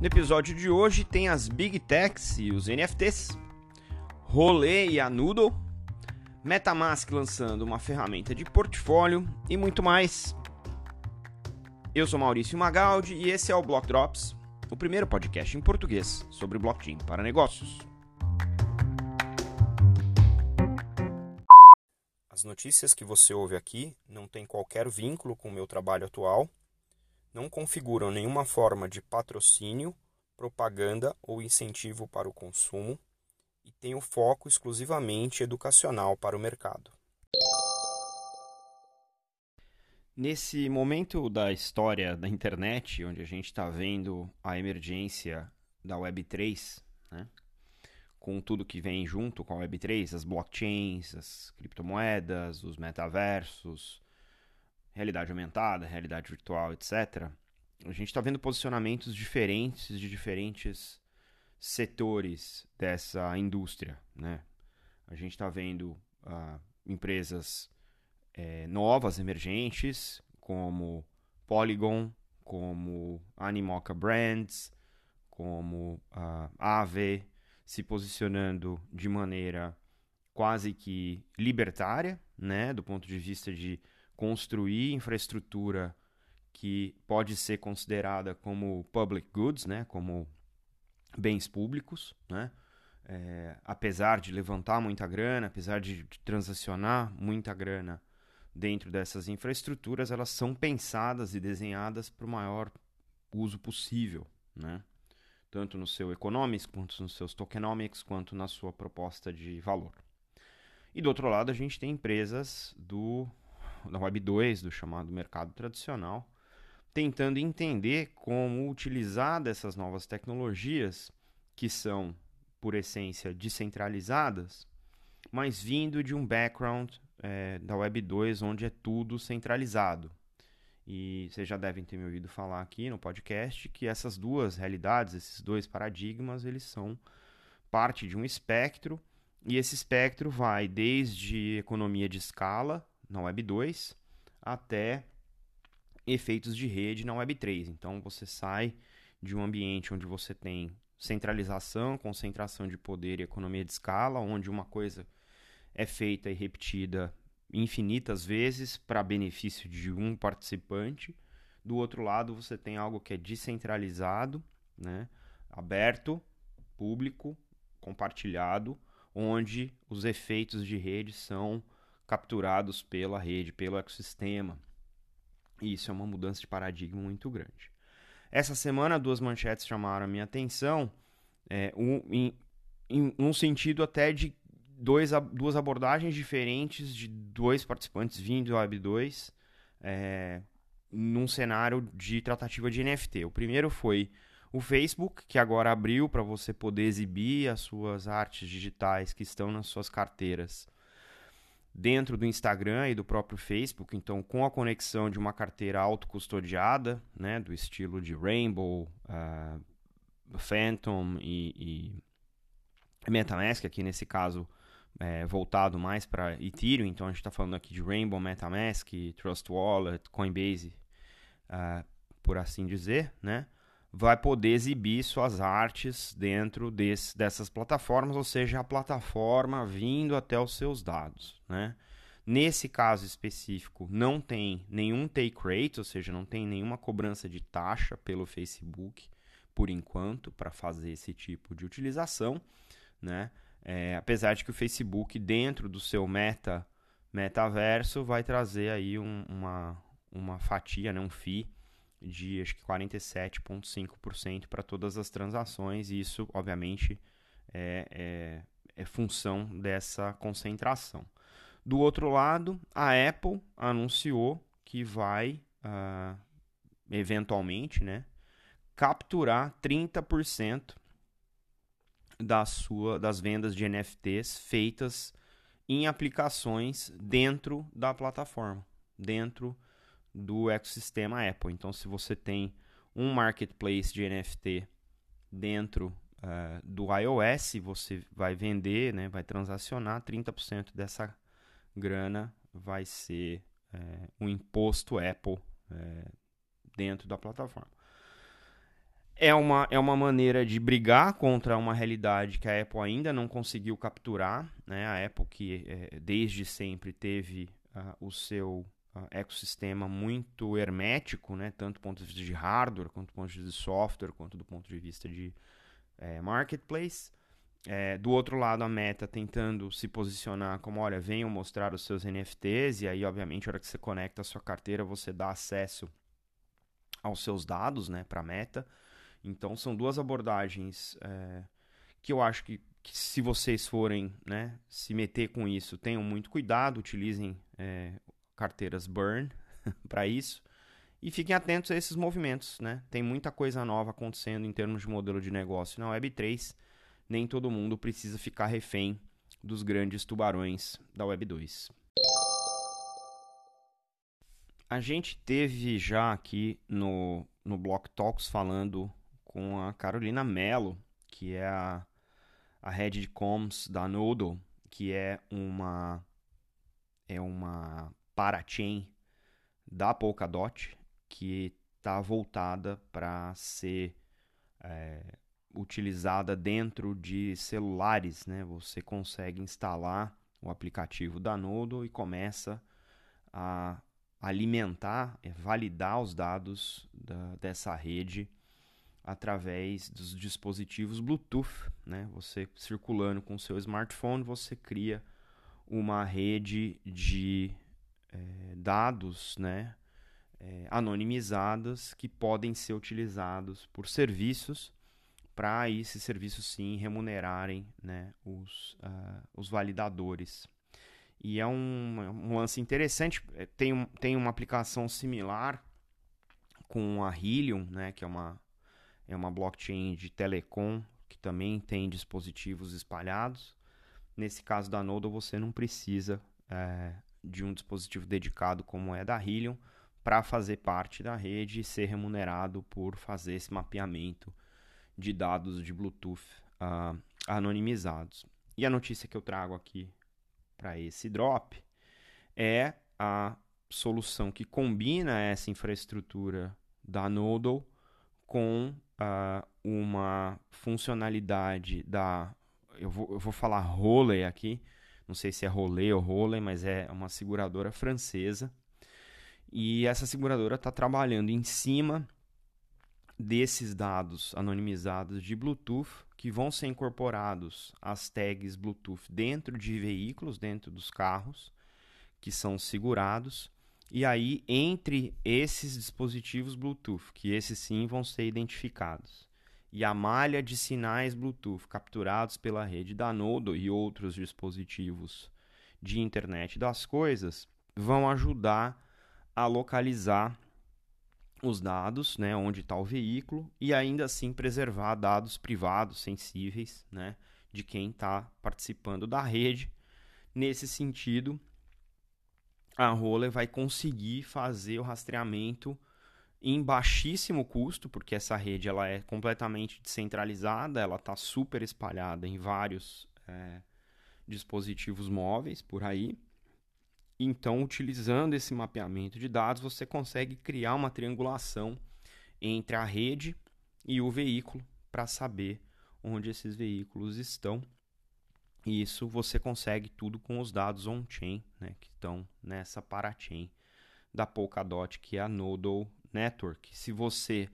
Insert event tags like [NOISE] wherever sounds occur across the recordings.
No episódio de hoje tem as Big Techs e os NFTs, Rolê e a Noodle, Metamask lançando uma ferramenta de portfólio e muito mais. Eu sou Maurício Magaldi e esse é o Block Drops, o primeiro podcast em português sobre blockchain para negócios. As notícias que você ouve aqui não têm qualquer vínculo com o meu trabalho atual, não configuram nenhuma forma de patrocínio, propaganda ou incentivo para o consumo e têm o foco exclusivamente educacional para o mercado. Nesse momento da história da internet, onde a gente está vendo a emergência da Web3, né? com tudo que vem junto com a Web3, as blockchains, as criptomoedas, os metaversos, realidade aumentada, realidade virtual, etc. A gente está vendo posicionamentos diferentes de diferentes setores dessa indústria, né? A gente está vendo uh, empresas é, novas, emergentes, como Polygon, como Animoca Brands, como uh, Aave, se posicionando de maneira quase que libertária, né, do ponto de vista de construir infraestrutura que pode ser considerada como public goods, né, como bens públicos, né, é, apesar de levantar muita grana, apesar de, transacionar muita grana dentro dessas infraestruturas, elas são pensadas e desenhadas para o maior uso possível, né? tanto no seu economics, quanto nos seus tokenomics, quanto na sua proposta de valor. E do outro lado, a gente tem empresas do da Web 2, do chamado mercado tradicional, tentando entender como utilizar dessas novas tecnologias, que são, por essência, descentralizadas, mas vindo de um background é, da Web 2, onde é tudo centralizado. E vocês já devem ter me ouvido falar aqui no podcast que essas duas realidades, esses dois paradigmas, eles são parte de um espectro, e esse espectro vai desde economia de escala na Web 2 até efeitos de rede na Web 3. Então você sai de um ambiente onde você tem centralização, concentração de poder e economia de escala, onde uma coisa é feita e repetida infinitas vezes para benefício de um participante. Do outro lado, você tem algo que é descentralizado, né? aberto, público, compartilhado, onde os efeitos de rede são capturados pela rede, pelo ecossistema. E isso é uma mudança de paradigma muito grande. Essa semana, duas manchetes chamaram a minha atenção, é, um, em, em um sentido até de dois, duas abordagens diferentes de dois participantes vindo do Web 2 é, num cenário de tratativa de NFT. O primeiro foi o Facebook, que agora abriu para você poder exibir as suas artes digitais que estão nas suas carteiras dentro do Instagram e do próprio Facebook, então com a conexão de uma carteira autocustodiada, né, do estilo de Rainbow, uh, Phantom e, e MetaMask, aqui nesse caso é, voltado mais para Ethereum, então a gente está falando aqui de Rainbow, MetaMask, Trust Wallet, Coinbase, uh, por assim dizer, né? Vai poder exibir suas artes dentro desse, dessas plataformas, ou seja, a plataforma vindo até os seus dados. Né? Nesse caso específico, não tem nenhum take rate, ou seja, não tem nenhuma cobrança de taxa pelo Facebook, por enquanto, para fazer esse tipo de utilização. Né? É, apesar de que o Facebook, dentro do seu meta metaverso, vai trazer aí um, uma, uma fatia, né, um FII de acho que 47,5% para todas as transações, e isso, obviamente, é, é, é, função dessa concentração. Do outro lado, a Apple anunciou que vai, uh, eventualmente, né, capturar 30% da sua, das vendas de NFTs feitas em aplicações dentro da plataforma, dentro do ecossistema Apple. Então, se você tem um marketplace de NFT dentro uh, do iOS, você vai vender, né, vai transacionar 30% dessa grana vai ser uh, um imposto Apple uh, dentro da plataforma. é uma, é uma maneira de brigar contra uma realidade que a Apple ainda não conseguiu capturar. Né? A Apple, que é, desde sempre teve uh, o seu ecossistema muito hermético, né? tanto do ponto de vista de hardware, quanto do ponto de vista de software, quanto do ponto de vista de é, marketplace. É, do outro lado, a Meta tentando se posicionar como, olha, venham mostrar os seus NFTs, e aí, obviamente, a hora que você conecta a sua carteira, você dá acesso aos seus dados né, para a Meta. Então são duas abordagens é, que eu acho que, que, se vocês forem né, se meter com isso, tenham muito cuidado, utilizem é, carteiras burn [LAUGHS] para isso e fiquem atentos a esses movimentos. Né? Tem muita coisa nova acontecendo em termos de modelo de negócio na Web3. Nem todo mundo precisa ficar refém dos grandes tubarões da Web 2. A gente teve já aqui no, no Block Talks falando com a Carolina Mello, que é a, a head de comms da Noodle, que é uma é uma parachain da Polkadot que está voltada para ser é, utilizada dentro de celulares, né? Você consegue instalar o aplicativo da Noodle e começa a alimentar, é, validar os dados da, dessa rede através dos dispositivos Bluetooth, né? Você circulando com seu smartphone, você cria uma rede de é, dados, né? É, que podem ser utilizados por serviços para esses serviços sim remunerarem né, os, uh, os validadores. E é um, um lance interessante, é, tem, tem uma aplicação similar com a Helium, né, que é uma é uma blockchain de telecom que também tem dispositivos espalhados. Nesse caso da Nodal, você não precisa é, de um dispositivo dedicado como é da Helium para fazer parte da rede e ser remunerado por fazer esse mapeamento de dados de Bluetooth uh, anonimizados. E a notícia que eu trago aqui para esse drop é a solução que combina essa infraestrutura da Nodal com uh, uma funcionalidade da. Eu vou, eu vou falar Roley aqui, não sei se é Rolê ou Roley, mas é uma seguradora francesa. E essa seguradora está trabalhando em cima desses dados anonimizados de Bluetooth que vão ser incorporados às tags Bluetooth dentro de veículos, dentro dos carros que são segurados e aí, entre esses dispositivos Bluetooth, que esses sim vão ser identificados, e a malha de sinais Bluetooth capturados pela rede da Nodo e outros dispositivos de internet das coisas, vão ajudar a localizar os dados, né, onde está o veículo, e ainda assim preservar dados privados sensíveis né, de quem está participando da rede. Nesse sentido, a Roller vai conseguir fazer o rastreamento em baixíssimo custo, porque essa rede ela é completamente descentralizada, ela está super espalhada em vários é, dispositivos móveis por aí. Então, utilizando esse mapeamento de dados, você consegue criar uma triangulação entre a rede e o veículo para saber onde esses veículos estão e isso você consegue tudo com os dados on-chain, né, que estão nessa parachain da Polkadot, que é a Nodal Network. Se você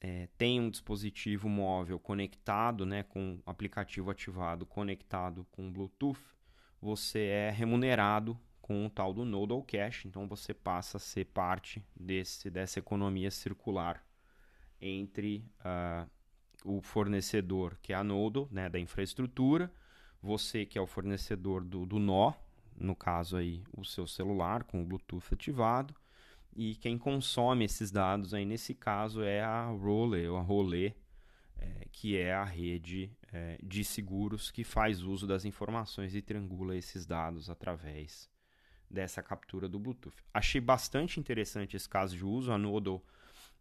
é, tem um dispositivo móvel conectado, né, com aplicativo ativado conectado com Bluetooth, você é remunerado com o tal do Nodal Cash, então você passa a ser parte desse, dessa economia circular entre uh, o fornecedor, que é a Nodal, né, da infraestrutura, você que é o fornecedor do, do nó, no caso aí o seu celular com o Bluetooth ativado, e quem consome esses dados aí nesse caso é a Role ou a Rolê, é, que é a rede é, de seguros que faz uso das informações e triangula esses dados através dessa captura do Bluetooth. Achei bastante interessante esse caso de uso. A Nodal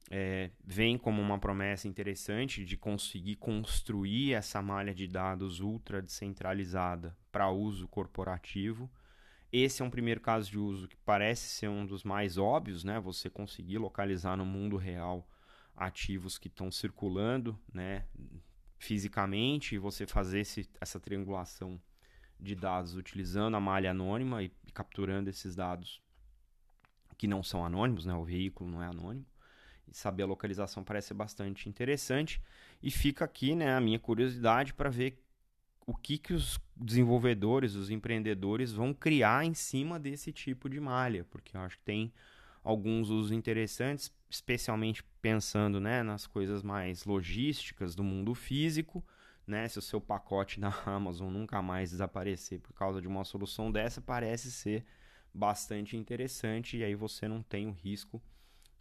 é, vem como uma promessa interessante de conseguir construir essa malha de dados ultra descentralizada para uso corporativo. Esse é um primeiro caso de uso que parece ser um dos mais óbvios, né? Você conseguir localizar no mundo real ativos que estão circulando, né, fisicamente, e você fazer esse, essa triangulação de dados utilizando a malha anônima e, e capturando esses dados que não são anônimos, né, o veículo não é anônimo. Saber a localização parece bastante interessante. E fica aqui né, a minha curiosidade para ver o que, que os desenvolvedores, os empreendedores vão criar em cima desse tipo de malha, porque eu acho que tem alguns usos interessantes, especialmente pensando né, nas coisas mais logísticas do mundo físico. Né, se o seu pacote [LAUGHS] na Amazon nunca mais desaparecer por causa de uma solução dessa, parece ser bastante interessante e aí você não tem o risco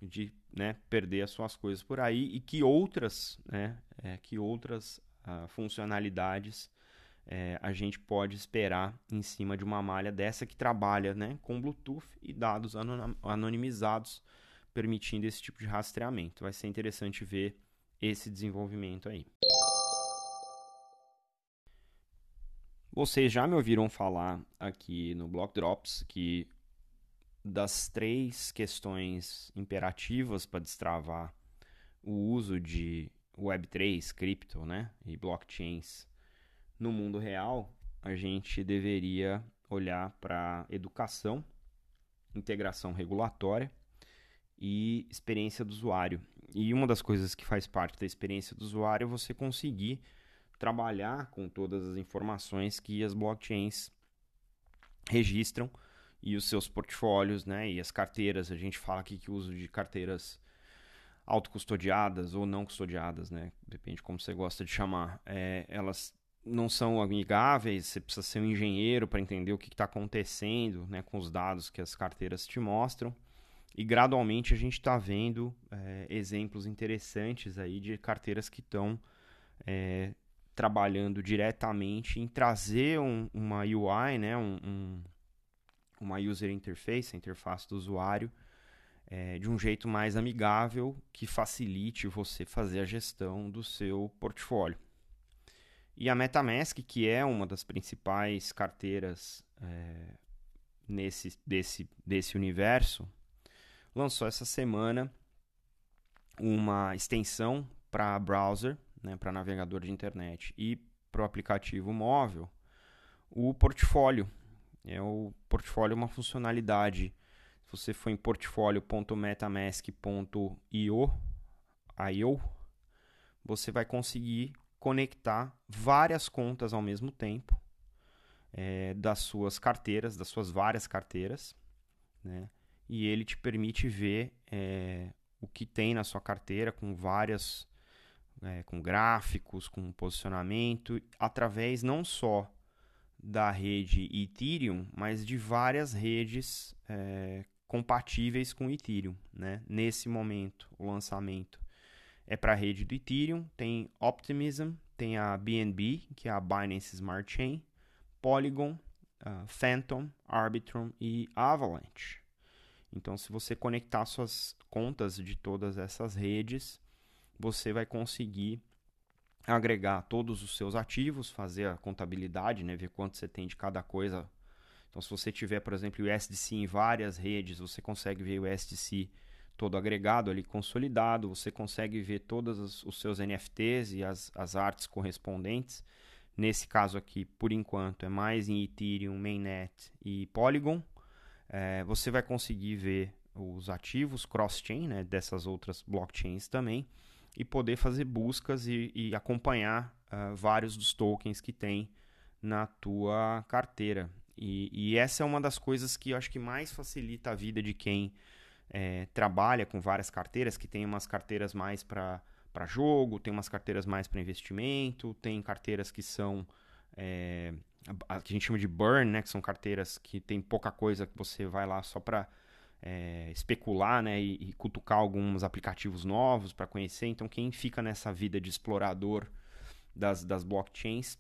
de né, perder as suas coisas por aí e que outras, né, é, que outras uh, funcionalidades é, a gente pode esperar em cima de uma malha dessa que trabalha né, com Bluetooth e dados anonimizados, permitindo esse tipo de rastreamento. Vai ser interessante ver esse desenvolvimento aí. Vocês já me ouviram falar aqui no Block Drops que das três questões imperativas para destravar o uso de Web3, cripto né, e blockchains no mundo real, a gente deveria olhar para educação, integração regulatória e experiência do usuário. E uma das coisas que faz parte da experiência do usuário é você conseguir trabalhar com todas as informações que as blockchains registram e os seus portfólios, né? E as carteiras, a gente fala aqui que o uso de carteiras autocustodiadas ou não custodiadas, né? Depende de como você gosta de chamar. É, elas não são amigáveis, você precisa ser um engenheiro para entender o que está acontecendo né, com os dados que as carteiras te mostram. E gradualmente a gente está vendo é, exemplos interessantes aí de carteiras que estão é, trabalhando diretamente em trazer um, uma UI, né, um, um, uma user interface, a interface do usuário, é, de um jeito mais amigável que facilite você fazer a gestão do seu portfólio. E a MetaMask, que é uma das principais carteiras é, nesse, desse, desse universo, lançou essa semana uma extensão para browser, né, para navegador de internet e para o aplicativo móvel, o portfólio. É o portfólio é uma funcionalidade. Se você for em portfólio.metamask.io, você vai conseguir conectar várias contas ao mesmo tempo é, das suas carteiras, das suas várias carteiras, né? E ele te permite ver é, o que tem na sua carteira com várias, é, com gráficos, com posicionamento, através não só da rede Ethereum, mas de várias redes é, compatíveis com Ethereum, né? Nesse momento, o lançamento é para a rede do Ethereum, tem Optimism, tem a BNB, que é a Binance Smart Chain, Polygon, uh, Phantom, Arbitrum e Avalanche. Então, se você conectar suas contas de todas essas redes, você vai conseguir agregar todos os seus ativos, fazer a contabilidade, né, ver quanto você tem de cada coisa. Então, se você tiver, por exemplo, o USDC em várias redes, você consegue ver o USDC todo agregado ali, consolidado. Você consegue ver todos os seus NFTs e as, as artes correspondentes. Nesse caso aqui, por enquanto, é mais em Ethereum, Mainnet e Polygon. É, você vai conseguir ver os ativos cross-chain né, dessas outras blockchains também e poder fazer buscas e, e acompanhar uh, vários dos tokens que tem na tua carteira. E, e, essa é uma das coisas que eu acho que mais facilita a vida de quem é, trabalha com várias carteiras, que tem umas carteiras mais para jogo, tem umas carteiras mais para investimento, tem carteiras que são é, a, que a gente chama de burn, né, que são carteiras que tem pouca coisa que você vai lá só para é, especular né, e, e, cutucar alguns aplicativos novos para conhecer. Então, quem fica nessa vida de explorador das, das blockchains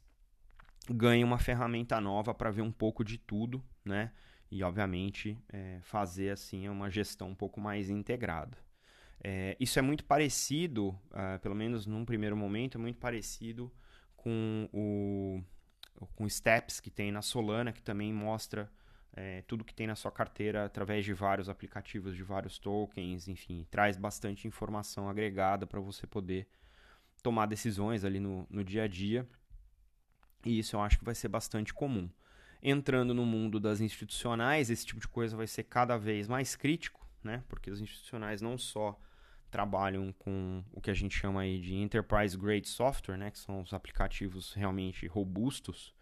ganha uma ferramenta nova para ver um pouco de tudo, né? E, obviamente, é, fazer assim uma gestão um pouco mais integrada. É, isso é muito parecido, uh, pelo menos num primeiro momento, é muito parecido com o com Steps que tem na Solana, que também mostra é, tudo que tem na sua carteira através de vários aplicativos, de vários tokens, enfim, traz bastante informação agregada para você poder tomar decisões ali no, no dia a dia. E isso eu acho que vai ser bastante comum. Entrando no mundo das institucionais, esse tipo de coisa vai ser cada vez mais crítico, né? Porque os institucionais não só trabalham com o que a gente chama aí de enterprise grade software, né, que são os aplicativos realmente robustos,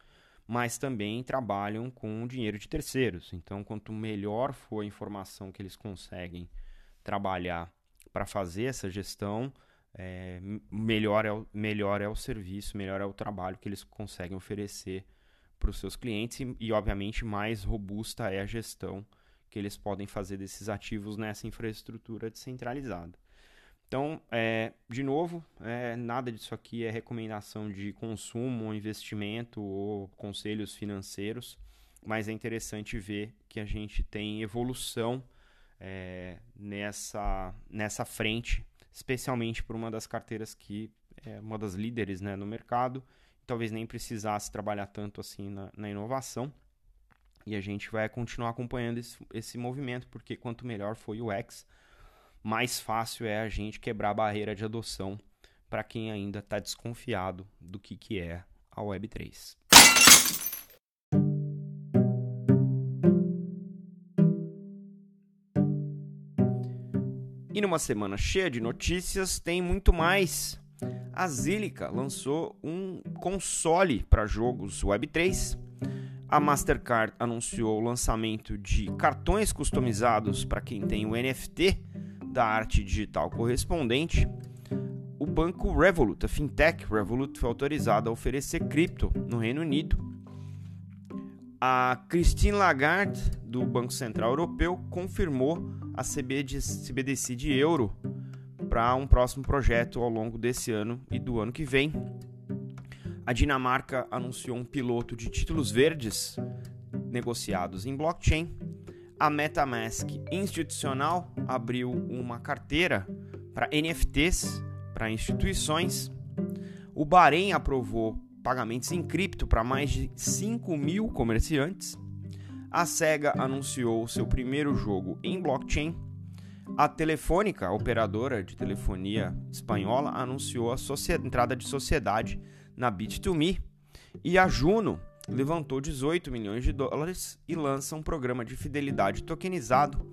mas também trabalham com dinheiro de terceiros. Então, quanto melhor for a informação que eles conseguem trabalhar para fazer essa gestão, é, melhor, é o, melhor é o serviço, melhor é o trabalho que eles conseguem oferecer para os seus clientes e, obviamente, mais robusta é a gestão que eles podem fazer desses ativos nessa infraestrutura descentralizada. Então, é, de novo, é, nada disso aqui é recomendação de consumo ou investimento ou conselhos financeiros, mas é interessante ver que a gente tem evolução é, nessa, nessa frente, especialmente por uma das carteiras que é uma das líderes né, no mercado, talvez nem precisasse trabalhar tanto assim na, na inovação. E a gente vai continuar acompanhando esse, esse movimento, porque quanto melhor foi o X, mais fácil é a gente quebrar a barreira de adoção para quem ainda está desconfiado do que, que é a Web3. E numa semana cheia de notícias, tem muito mais. A Zilliqa lançou um console para jogos Web3. A Mastercard anunciou o lançamento de cartões customizados para quem tem o NFT da arte digital correspondente, o banco Revolut, a fintech Revolut, foi autorizada a oferecer cripto no Reino Unido. A Christine Lagarde, do Banco Central Europeu, confirmou a CBDC de euro para um próximo projeto ao longo desse ano e do ano que vem. A Dinamarca anunciou um piloto de títulos verdes negociados em blockchain a MetaMask institucional abriu uma carteira para NFTs para instituições. O Bahrein aprovou pagamentos em cripto para mais de 5 mil comerciantes. A SEGA anunciou seu primeiro jogo em blockchain. A Telefônica, a operadora de telefonia espanhola, anunciou a entrada de sociedade na Bit2Me. E a Juno levantou 18 milhões de dólares e lança um programa de fidelidade tokenizado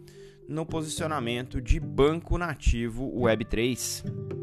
no posicionamento de banco nativo Web3.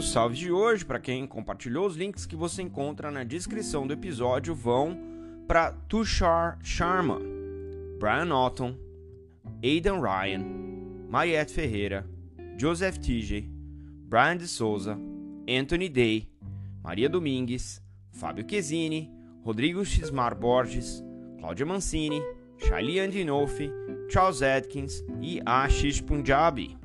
os salves de hoje, para quem compartilhou os links que você encontra na descrição do episódio, vão para Tushar Sharma, Brian Otton, Aidan Ryan, Mariette Ferreira, Joseph TJ, Brian de Souza, Anthony Day, Maria Domingues, Fábio Chesini, Rodrigo Xmar Borges, Cláudia Mancini, Shaili Andinolfi, Charles Atkins e Ashish Punjabi.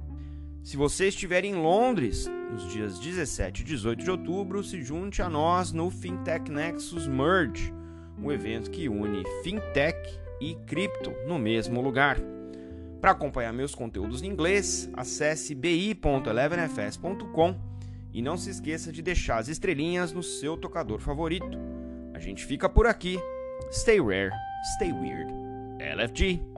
Se você estiver em Londres nos dias 17 e 18 de outubro, se junte a nós no Fintech Nexus Merge um evento que une fintech e cripto no mesmo lugar. Para acompanhar meus conteúdos em inglês, acesse bi.elevenfs.com e não se esqueça de deixar as estrelinhas no seu tocador favorito. A gente fica por aqui. Stay rare, stay weird. LFG.